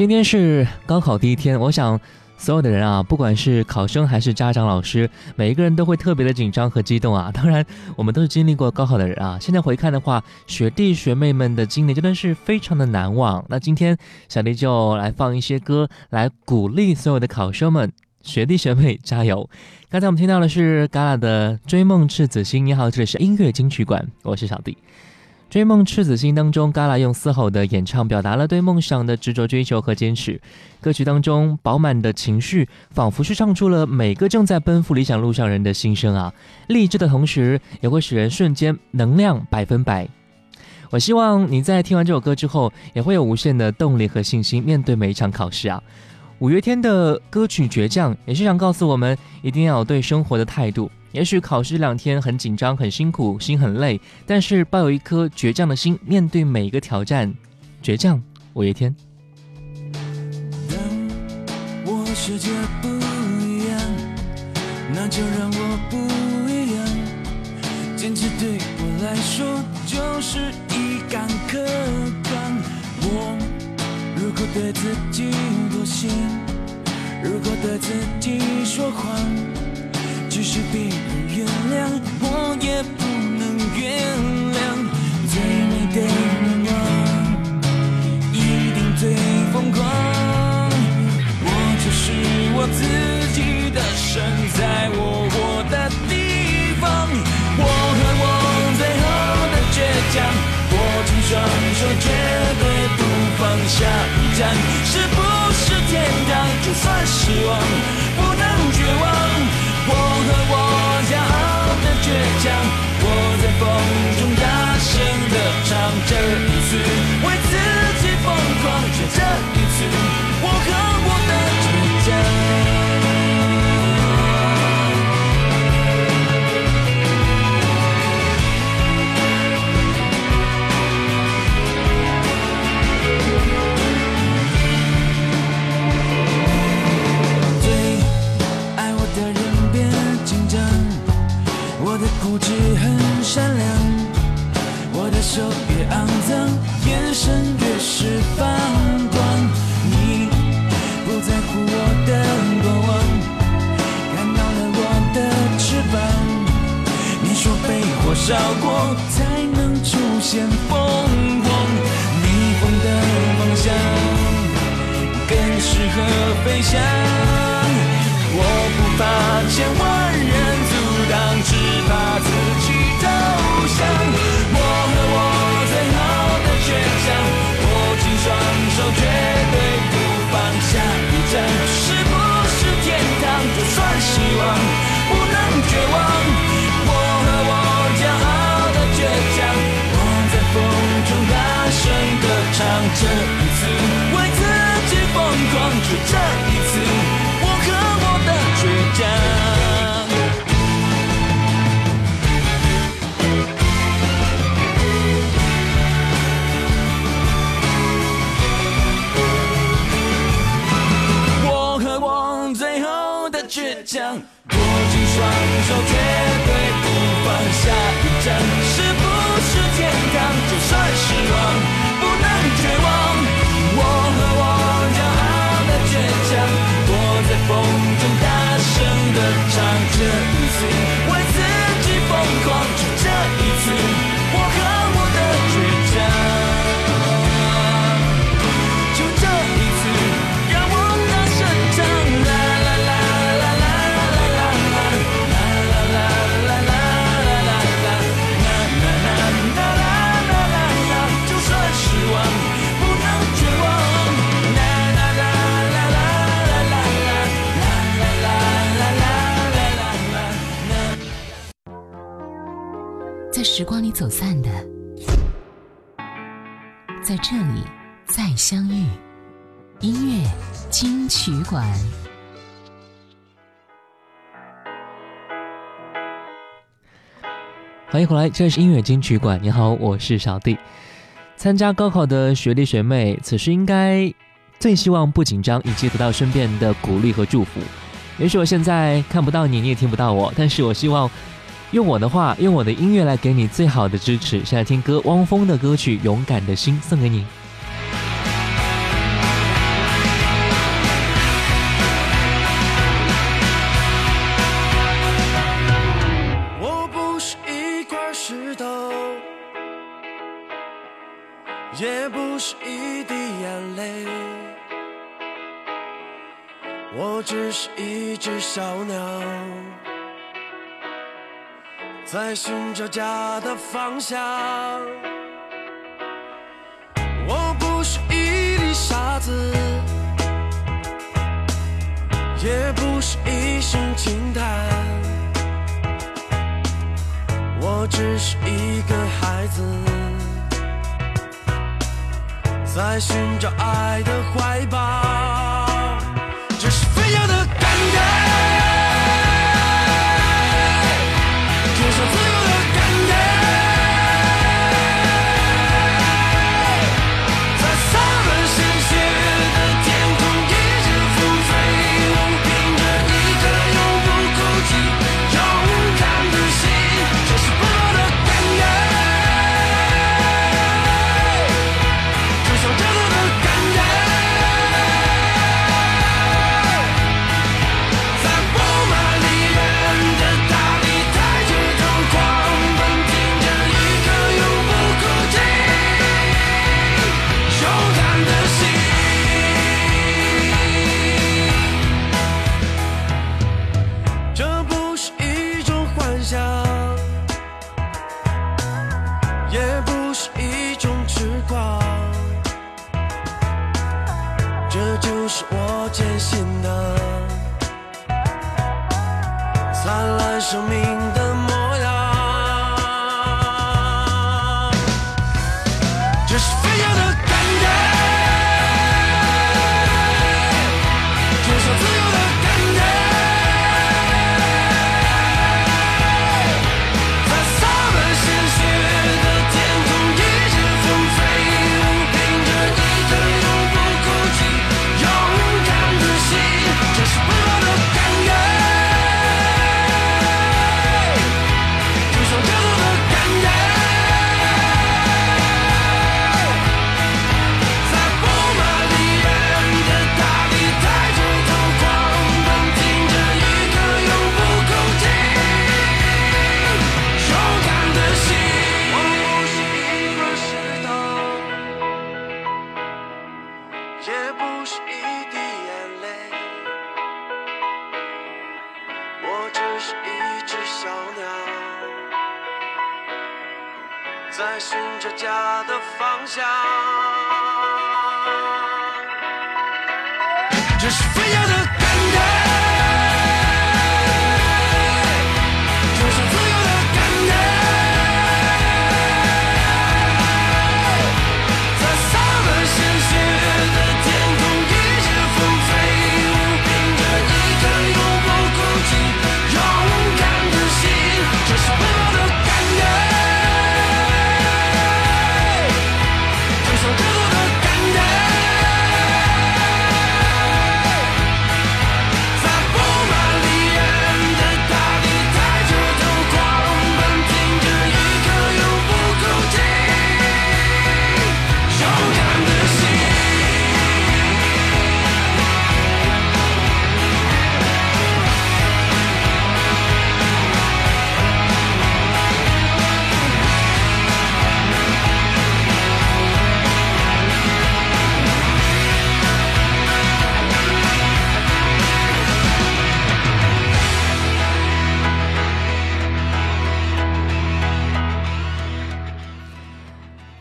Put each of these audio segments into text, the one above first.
今天是高考第一天，我想所有的人啊，不管是考生还是家长、老师，每一个人都会特别的紧张和激动啊。当然，我们都是经历过高考的人啊。现在回看的话，学弟学妹们的经历真的是非常的难忘。那今天小弟就来放一些歌，来鼓励所有的考生们，学弟学妹加油。刚才我们听到的是 Gala 的《追梦赤子心》。你好，这里是音乐金曲馆，我是小弟。《追梦赤子心》当中，Gala 用嘶吼的演唱表达了对梦想的执着追求和坚持。歌曲当中饱满的情绪，仿佛是唱出了每个正在奔赴理想路上人的心声啊！励志的同时，也会使人瞬间能量百分百。我希望你在听完这首歌之后，也会有无限的动力和信心面对每一场考试啊！五月天的歌曲《倔强》也是想告诉我们，一定要有对生活的态度。也许考试两天很紧张、很辛苦、心很累，但是抱有一颗倔强的心，面对每一个挑战。倔强，五月天。当我世界不一样，那就让我不一样。坚持对我来说就是一杆可干。我如果对自己妥协，如果对自己说谎。即使别人原谅，我也不能原谅。最美的愿望，一定最疯狂。我就是我自己的神，在我活的地方。我和我最后的倔强，握紧双手，绝对不放下。一站是不是天堂？就算失望，不能绝望。我和我骄傲的倔强，我在风中大声的唱，这一次为自己疯狂，就这一次，善良，我的手越肮脏，眼神越是放光。你不在乎我的过往，看到了我的翅膀。你说被火烧过才能出现凤凰，逆风的方向更适合飞翔。这一次为自己疯狂，就这一次，我和我的倔强。我和我最后的倔强握紧双手，绝对不放下。一站时光里走散的，在这里再相遇。音乐金曲馆，欢迎回来，这是音乐金曲馆。你好，我是小弟。参加高考的学弟学妹，此时应该最希望不紧张，以及得到身边的鼓励和祝福。也许我现在看不到你，你也听不到我，但是我希望。用我的话用我的音乐来给你最好的支持现在听歌汪峰的歌曲勇敢的心送给你。我不是一块石头也不是一滴眼泪我只是一只小鸟。在寻找家的方向。我不是一粒沙子，也不是一声轻叹，我只是一个孩子。在寻找爱的怀抱，这是飞扬的感觉，是我坚信的。灿烂生命的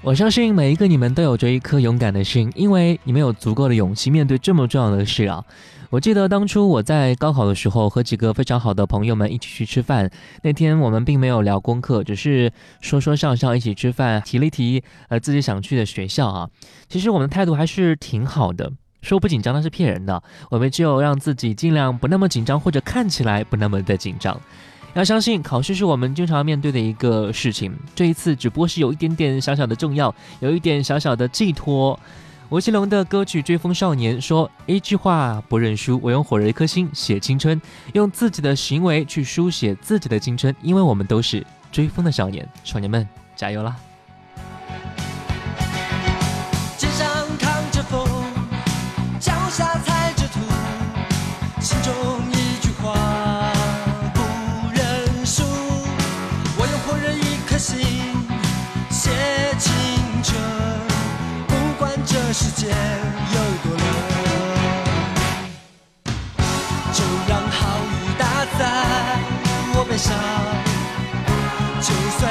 我相信每一个你们都有着一颗勇敢的心，因为你们有足够的勇气面对这么重要的事啊！我记得当初我在高考的时候，和几个非常好的朋友们一起去吃饭，那天我们并没有聊功课，只是说说笑笑，一起吃饭，提了提呃自己想去的学校啊。其实我们的态度还是挺好的，说不紧张那是骗人的，我们只有让自己尽量不那么紧张，或者看起来不那么的紧张。要相信，考试是我们经常面对的一个事情。这一次只不过是有一点点小小的重要，有一点小小的寄托。吴奇隆的歌曲《追风少年》说：“一句话不认输，我用火热一颗心写青春，用自己的行为去书写自己的青春，因为我们都是追风的少年。少年们，加油啦！”天有多亮就让好雨打在我背上。就算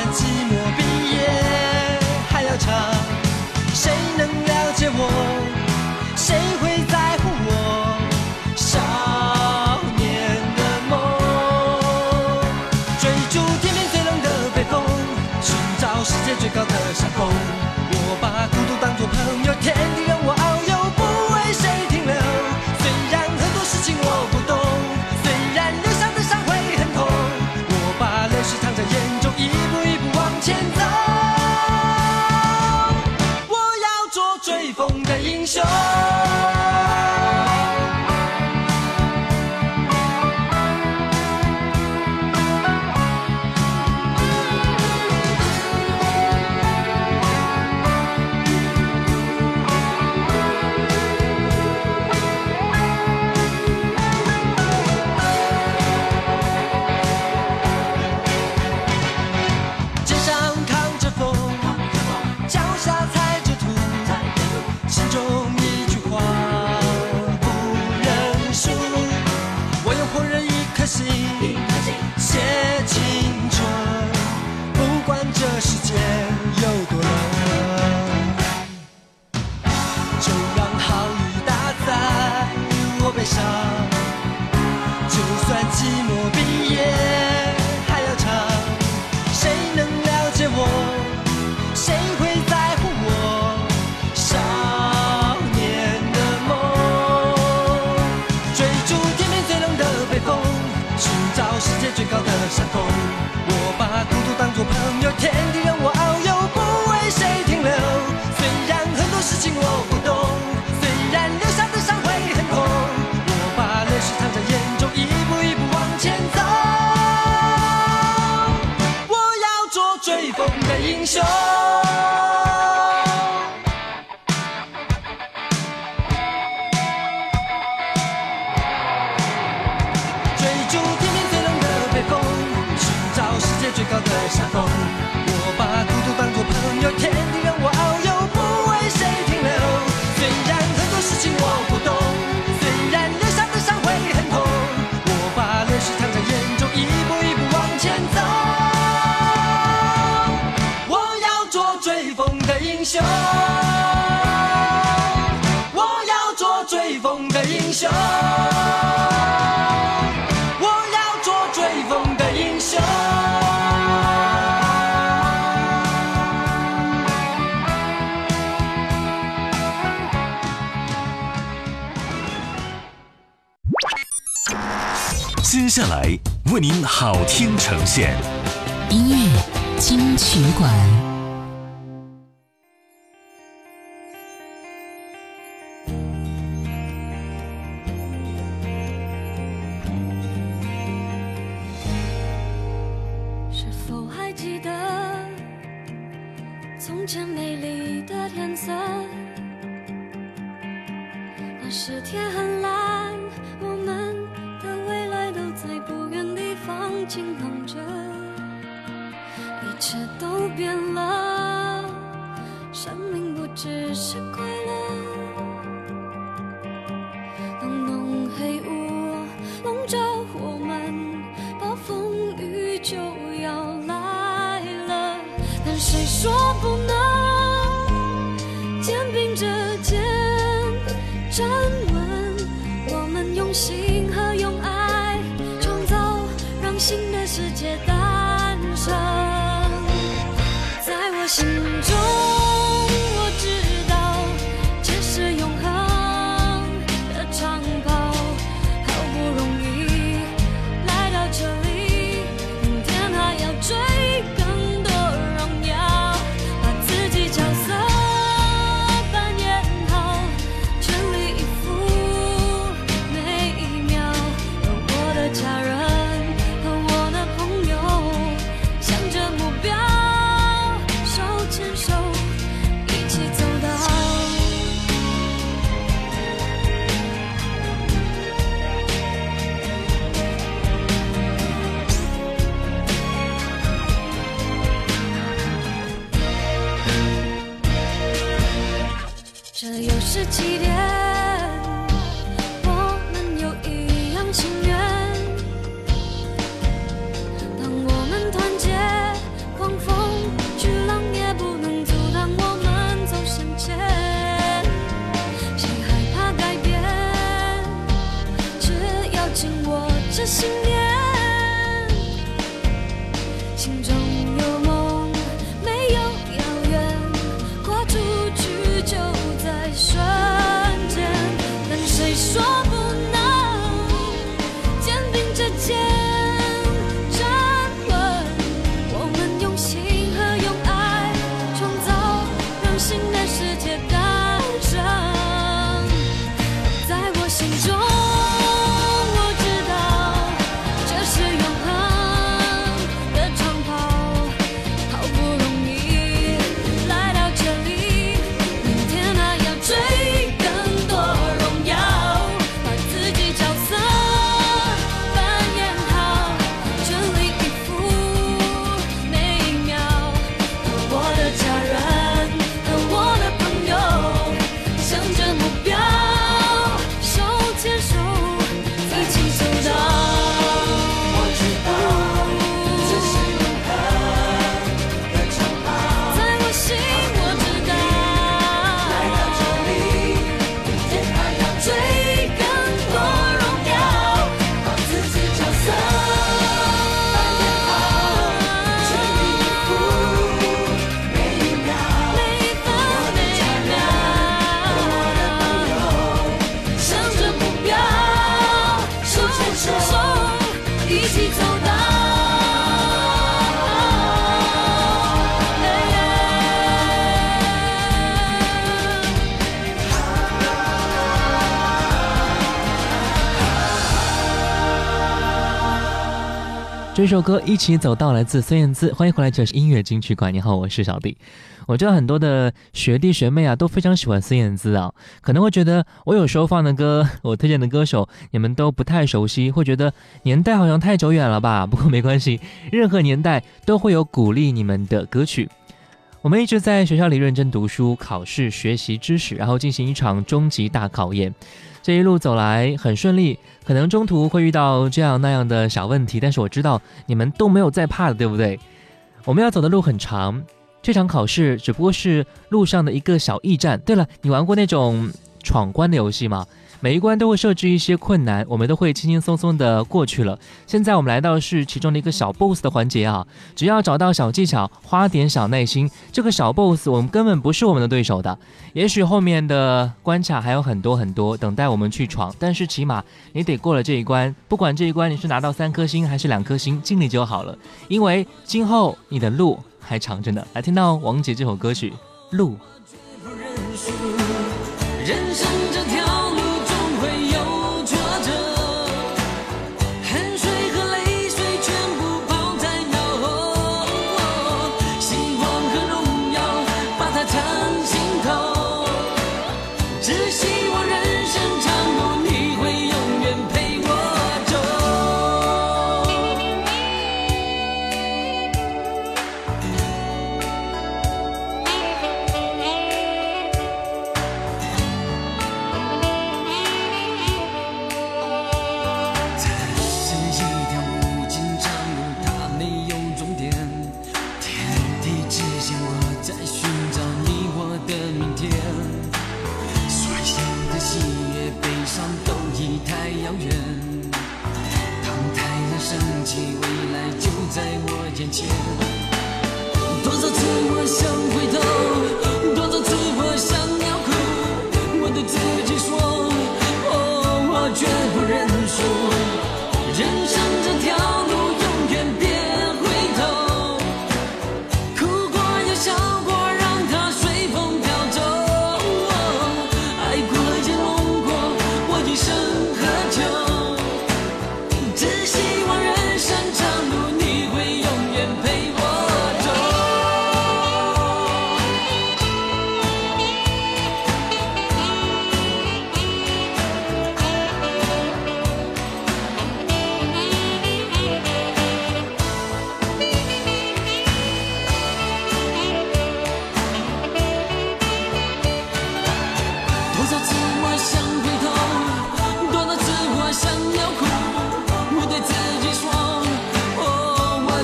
雄我要做追风的英雄。接下来为您好听呈现。音乐金曲馆。这首歌一起走到来自孙燕姿，欢迎回来，这是音乐金曲馆。你好，我是小弟。我知道很多的学弟学妹啊都非常喜欢孙燕姿啊，可能会觉得我有时候放的歌，我推荐的歌手你们都不太熟悉，会觉得年代好像太久远了吧？不过没关系，任何年代都会有鼓励你们的歌曲。我们一直在学校里认真读书、考试、学习知识，然后进行一场终极大考验。这一路走来很顺利，可能中途会遇到这样那样的小问题，但是我知道你们都没有在怕的，对不对？我们要走的路很长，这场考试只不过是路上的一个小驿站。对了，你玩过那种闯关的游戏吗？每一关都会设置一些困难，我们都会轻轻松松的过去了。现在我们来到是其中的一个小 boss 的环节啊，只要找到小技巧，花点小耐心，这个小 boss 我们根本不是我们的对手的。也许后面的关卡还有很多很多等待我们去闯，但是起码你得过了这一关。不管这一关你是拿到三颗星还是两颗星，尽力就好了，因为今后你的路还长着呢。来听到王杰这首歌曲《路》。人生这条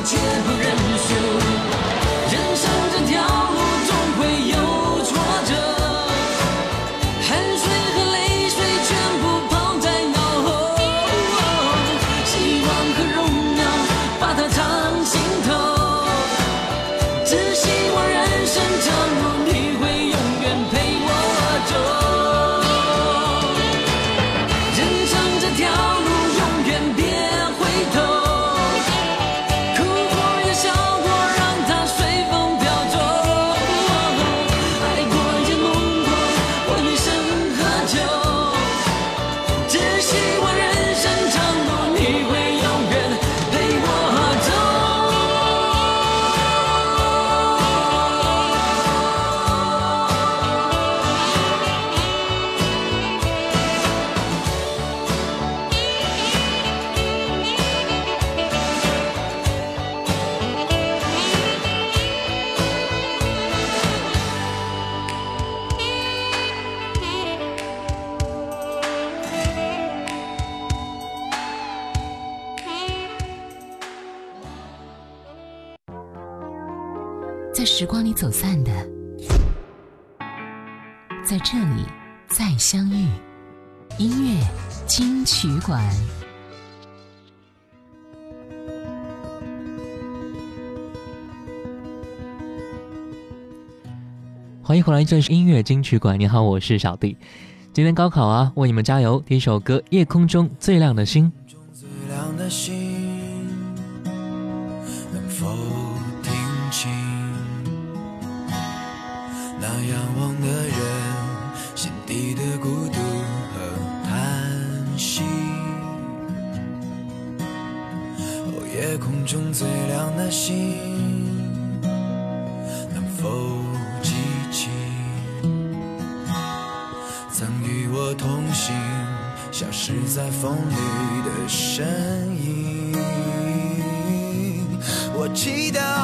却不忍迎回来，这是音乐金曲馆。你好，我是小弟。今天高考啊，为你们加油！第一首歌《夜空中最亮的星》。最亮的星，能否听清？那仰望的人心底的孤独和叹息。哦，夜空中最亮的星，能否在风里的身影？我祈祷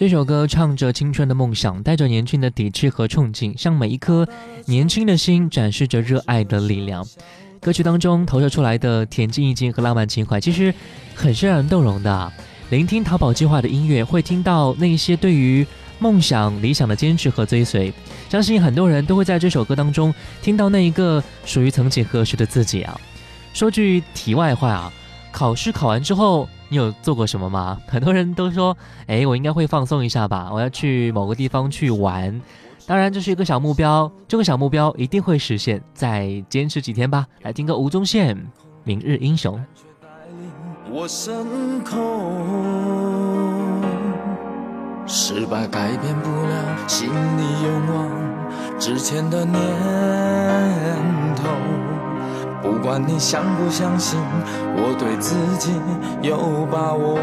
这首歌唱着青春的梦想，带着年轻的底气和冲劲，向每一颗年轻的心展示着热爱的力量。歌曲当中投射出来的恬静意境和浪漫情怀，其实很是让人动容的。聆听淘宝计划的音乐，会听到那些对于梦想、理想的坚持和追随。相信很多人都会在这首歌当中听到那一个属于曾几何时的自己啊。说句题外话啊，考试考完之后，你有做过什么吗？很多人都说，哎，我应该会放松一下吧，我要去某个地方去玩。当然，这是一个小目标，这个小目标一定会实现，再坚持几天吧。来听个吴宗宪《明日英雄》。我身空，失败改变不了心里勇往直前的念头。不管你相不相信，我对自己有把握。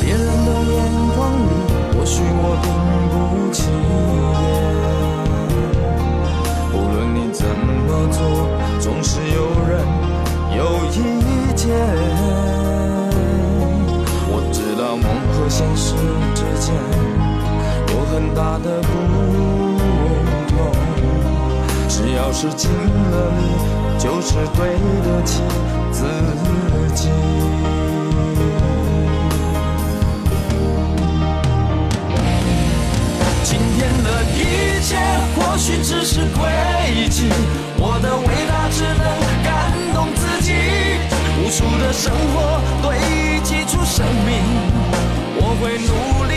别人的眼光里，或许我并不起眼。无论你怎么做，总是有人有意见。我知道梦和现实之间有很大的不，要是尽了力，就是对得起自己。今天的一切或许只是轨迹，我的伟大只能感动自己。无数的生活堆积出生命，我会努力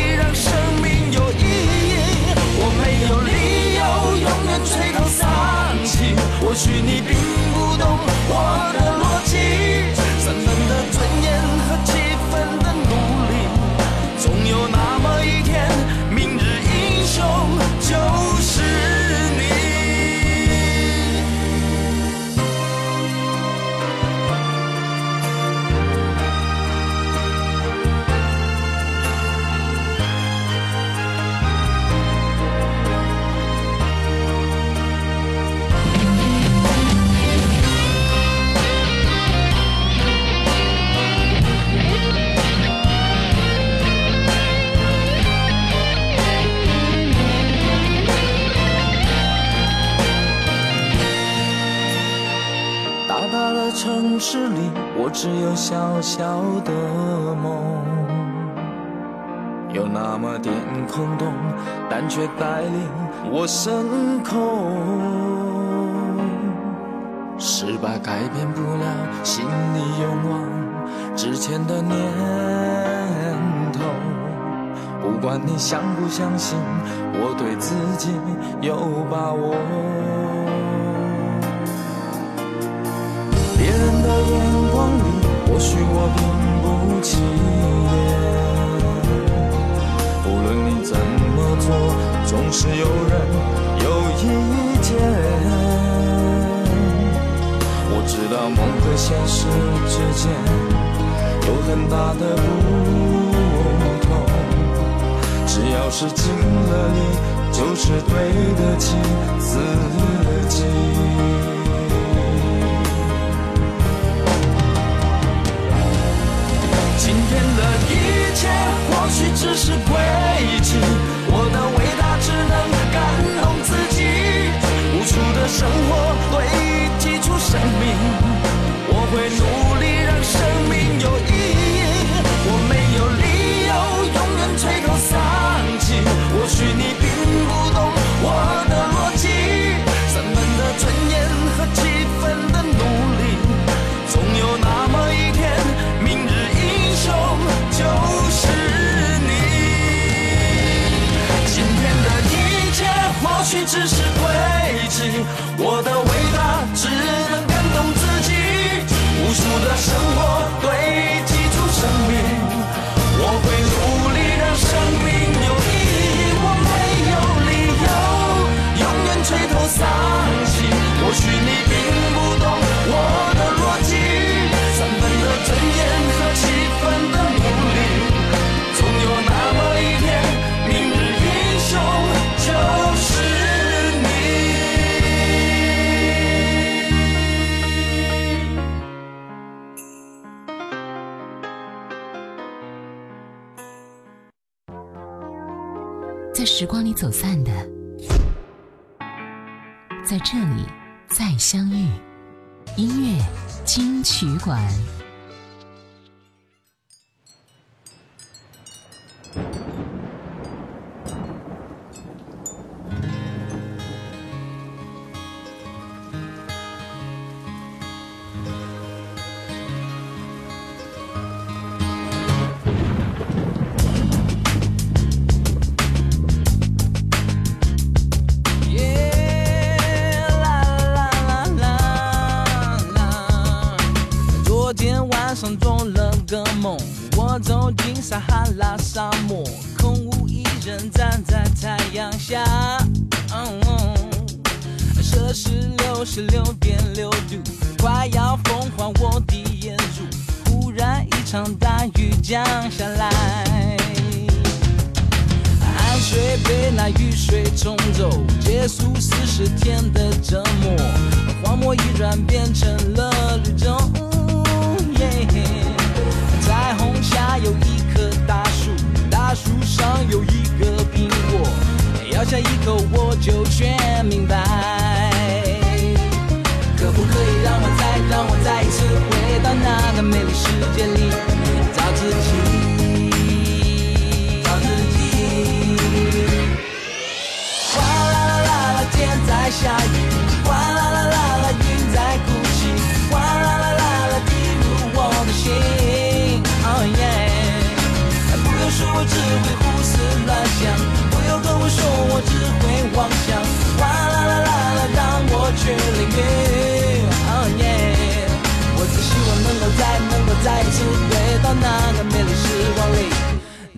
许你并不懂我的逻辑。三分的尊严和七分的努力，总有那么一天，明日英雄就小的梦，有那么点空洞，但却带领我升空。失败改变不了心里勇往直前的念头，不管你相不相信，我对自己有把握。或许我并不起眼。无论你怎么做，总是有人有意见。我知道梦和现实之间有很大的不同，只要是尽了力，就是对得起自己。今天的一切或许只是轨迹，我的伟大只能感动自己。无数的生活堆积出生命，我会努金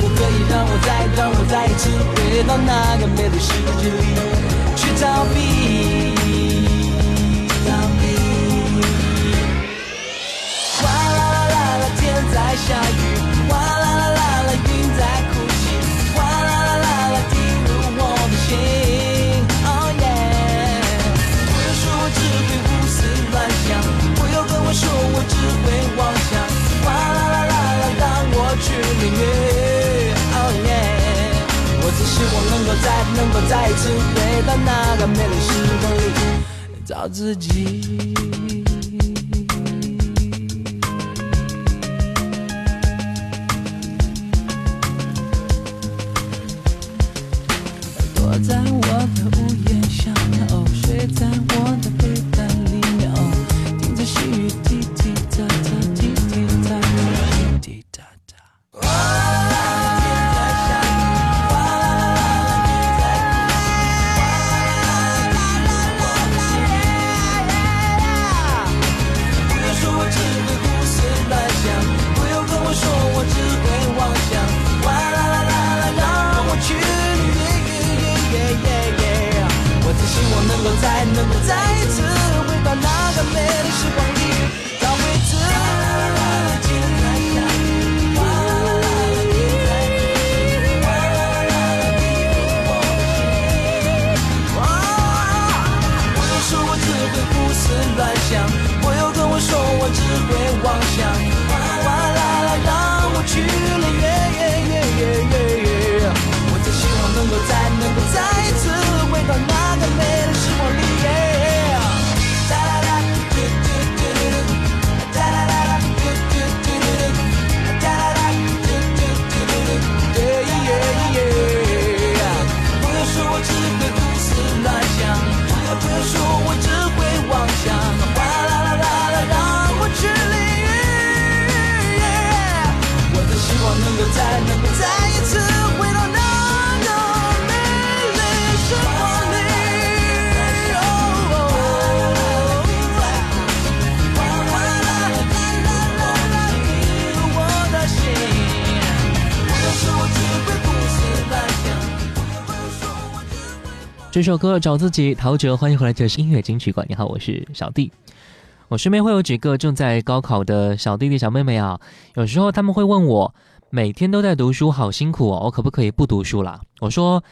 可不可以让我再让我再一次回到那个美丽世界里去逃避？逃避。哗啦啦啦啦，天在下雨，能否再一次回到那个美丽时光里，找自己。这首歌找自己，陶喆，欢迎回来，这是音乐金曲馆。你好，我是小弟。我身边会有几个正在高考的小弟弟小妹妹啊，有时候他们会问我，每天都在读书，好辛苦哦，我可不可以不读书啦？我说，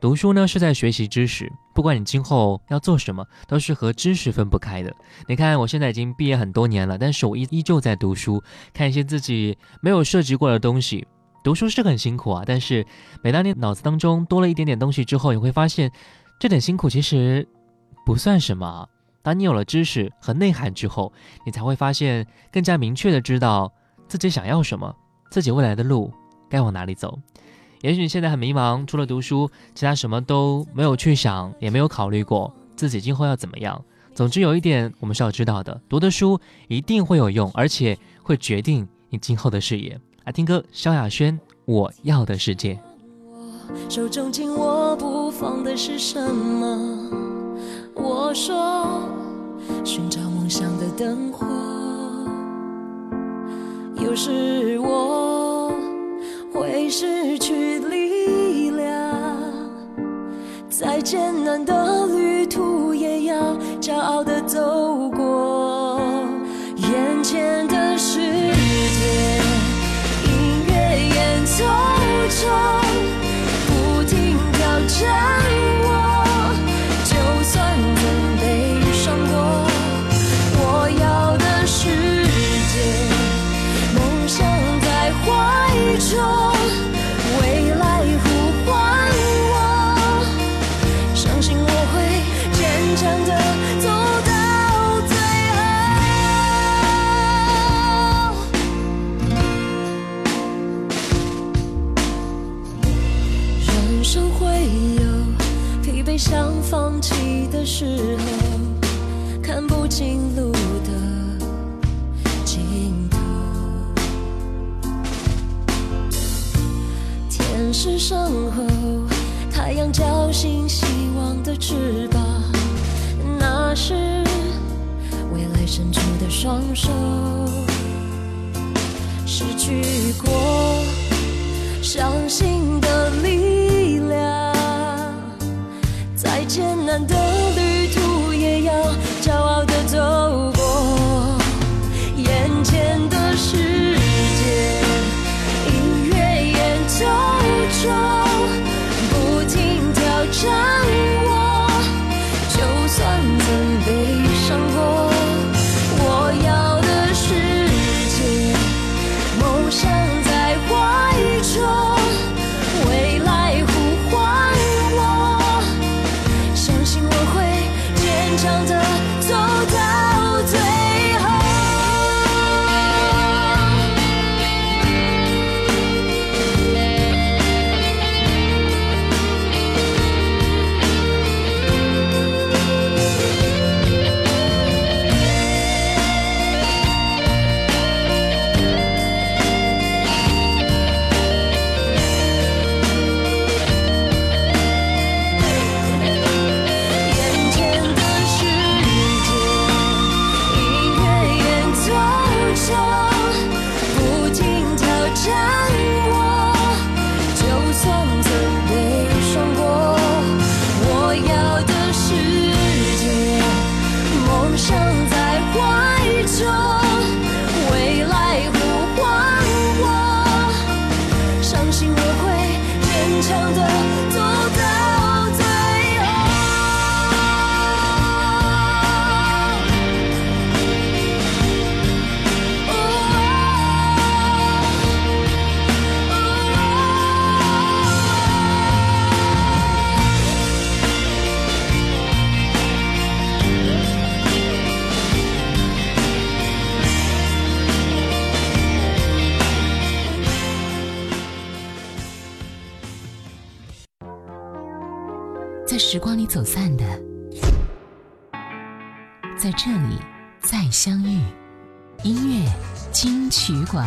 读书呢是在学习知识，不管你今后要做什么，都是和知识分不开的。你看，我现在已经毕业很多年了，但是我依依旧在读书，看一些自己没有涉及过的东西。读书是很辛苦啊，但是每当你脑子当中多了一点点东西之后，你会发现，这点辛苦其实不算什么。当你有了知识和内涵之后，你才会发现更加明确的知道自己想要什么，自己未来的路该往哪里走。也许你现在很迷茫，除了读书，其他什么都没有去想，也没有考虑过自己今后要怎么样。总之有一点我们是要知道的，读的书一定会有用，而且会决定你今后的视野。来听歌，萧亚轩《我要的世界》。手中紧握不放的是什么？我说，寻找梦想的灯火。有时我会失去力量，再艰难的旅途也要骄傲的走过。眼前的世界，音乐演奏挑起的时候，看不清路的尽头。天是身后，太阳叫醒希望的翅膀，那是未来伸出的双手。失去过相遇。音乐金曲馆。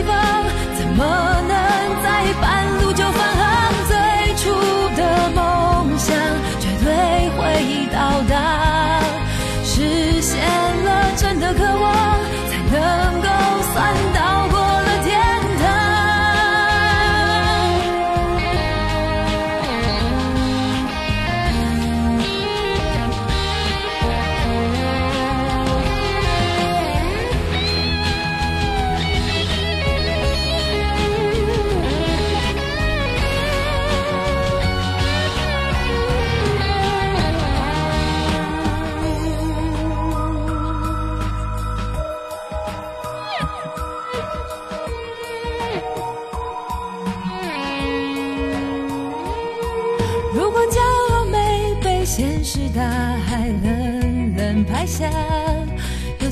真的渴望，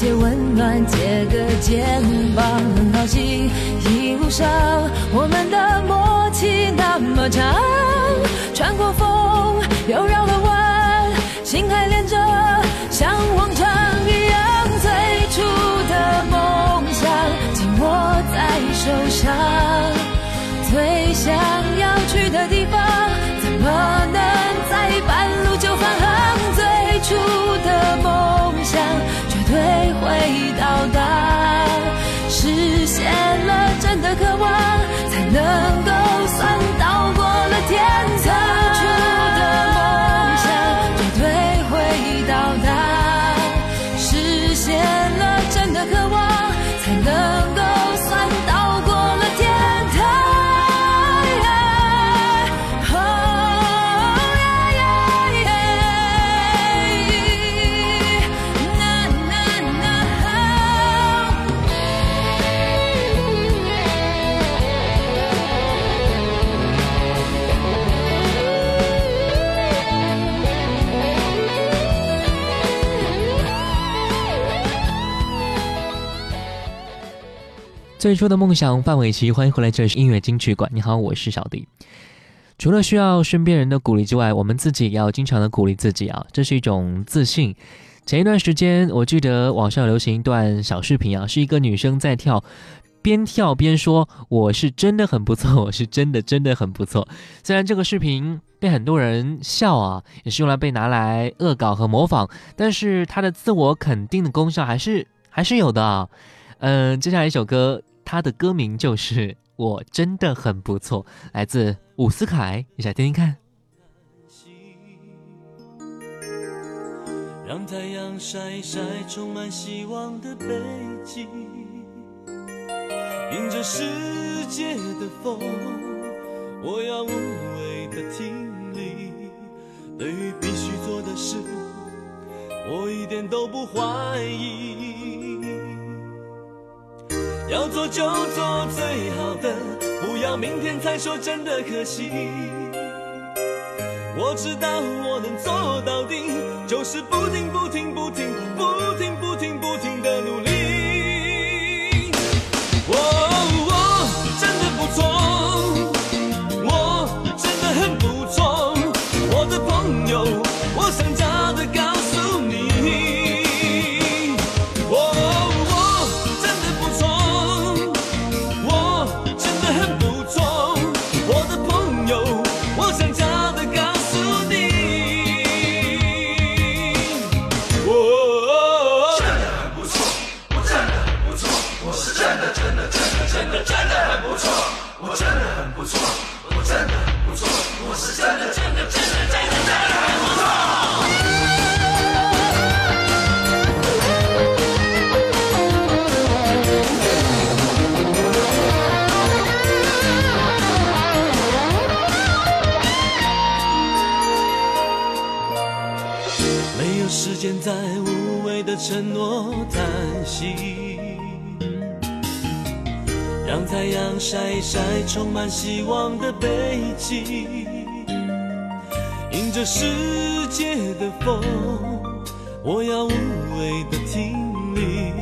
些温暖，借个肩膀，很高兴一路上我们的默契那么长，穿过风又绕了弯，心还连着，像往常一样，最初的梦想紧握在手上，最想要去的地方，会到达，实现了真的渴望，才能够算最初的梦想，范玮琪，欢迎回来，这里是音乐金曲馆。你好，我是小迪。除了需要身边人的鼓励之外，我们自己也要经常的鼓励自己啊，这是一种自信。前一段时间，我记得网上流行一段小视频啊，是一个女生在跳，边跳边说：“我是真的很不错，我是真的真的很不错。”虽然这个视频被很多人笑啊，也是用来被拿来恶搞和模仿，但是它的自我肯定的功效还是还是有的啊。嗯，接下来一首歌，它的歌名就是《我真的很不错》，来自伍思凯，一起来听听看。让太阳晒一晒充满希望的北极，迎着世界的风，我要无畏的挺立。对于必须做的事，我一点都不怀疑。要做就做最好的，不要明天才说真的可惜。我知道我能做到底，就是不停不停不停不停不停不停的努力。我我承诺叹息，让太阳晒一晒充满希望的北极，迎着世界的风，我要无畏的挺立。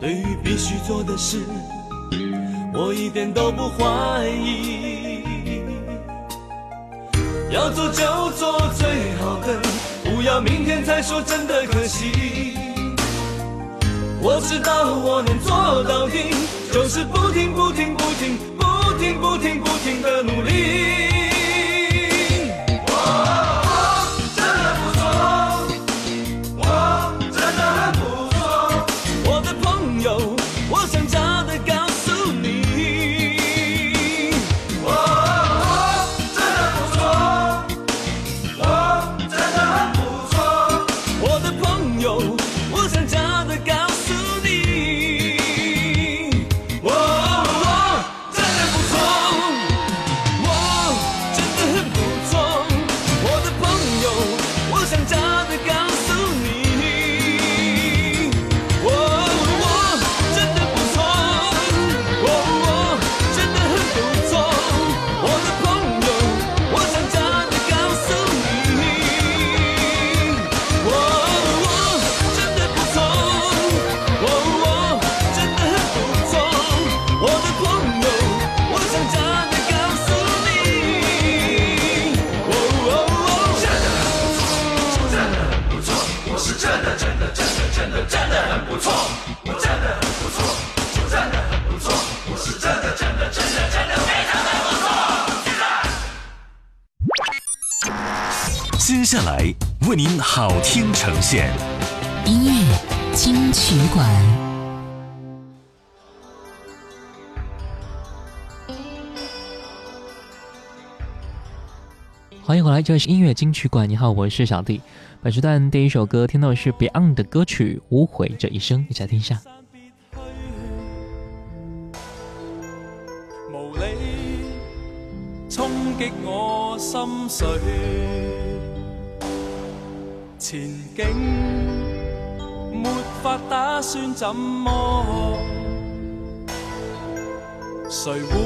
对于必须做的事，我一点都不怀疑。要做就做最好的，不要明天再说真的可惜。我知道我能做到听就是不停不停不停不停不停不停的努力。接下来为您好听呈现。音乐金曲馆。欢迎回来这是音乐金曲馆。你好我是小弟。本时段第一首歌听到的是 beyond 的歌曲无悔这一生一起来听一下。某理冲给我心碎。前景没法打算怎么谁会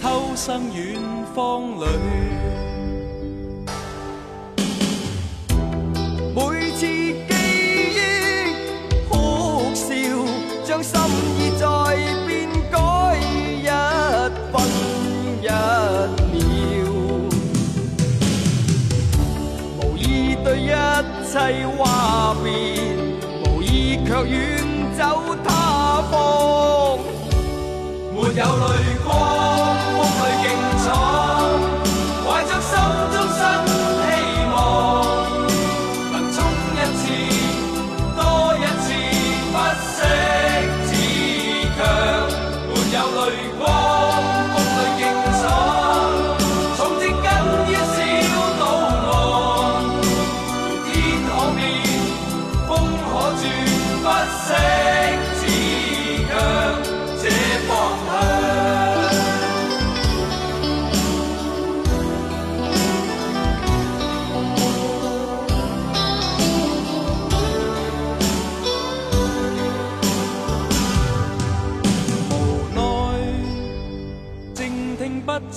偷生远方里？西话边，无意却远走他方，没有泪光。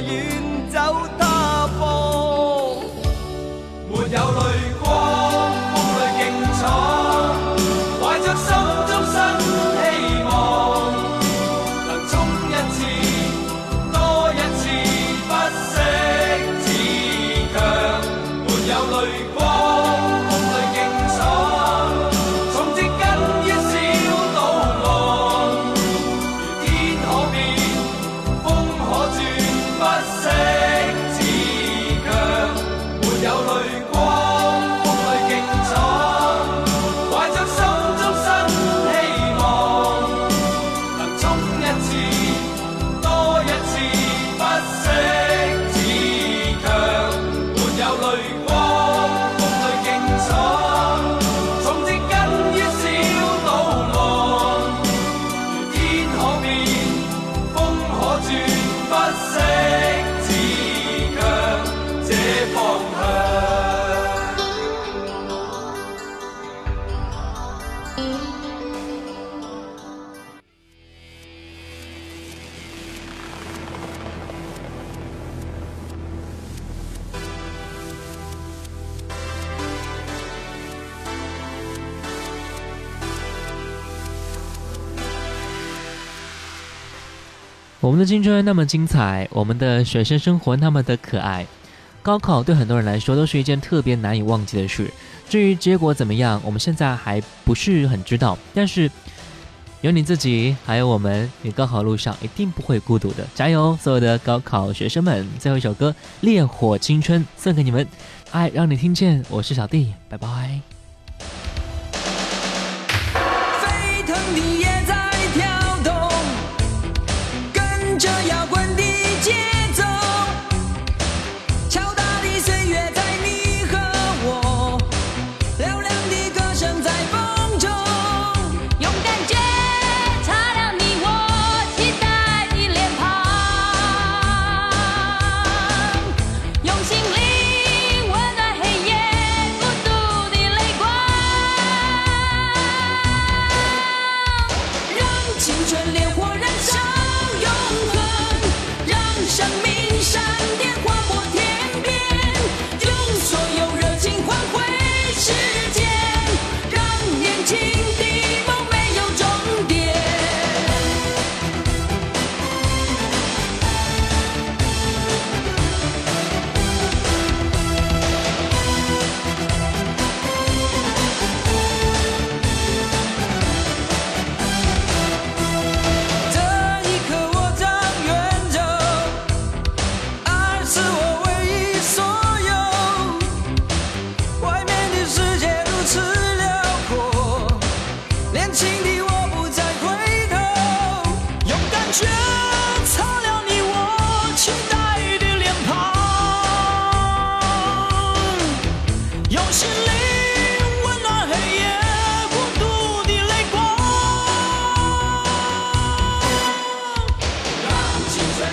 you. 的青春那么精彩，我们的学生生活那么的可爱。高考对很多人来说都是一件特别难以忘记的事。至于结果怎么样，我们现在还不是很知道。但是有你自己，还有我们，你高考路上一定不会孤独的。加油，所有的高考学生们！最后一首歌《烈火青春》送给你们，爱让你听见。我是小弟，拜拜。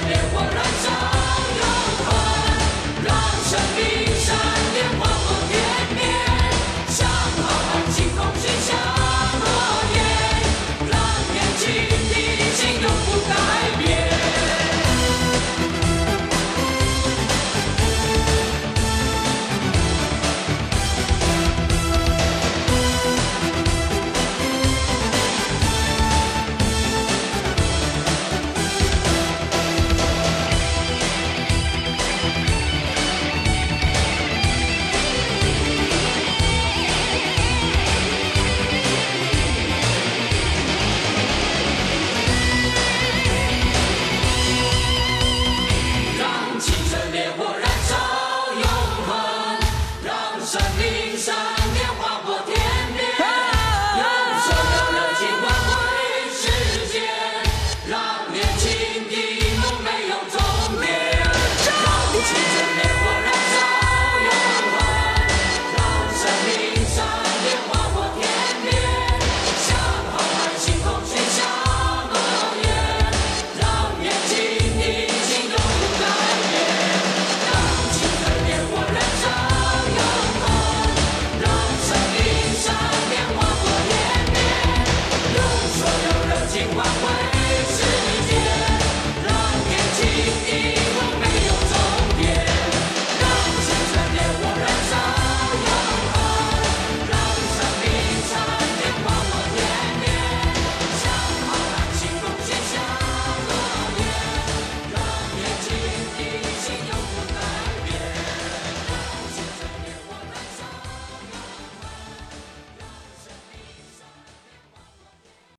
wonder what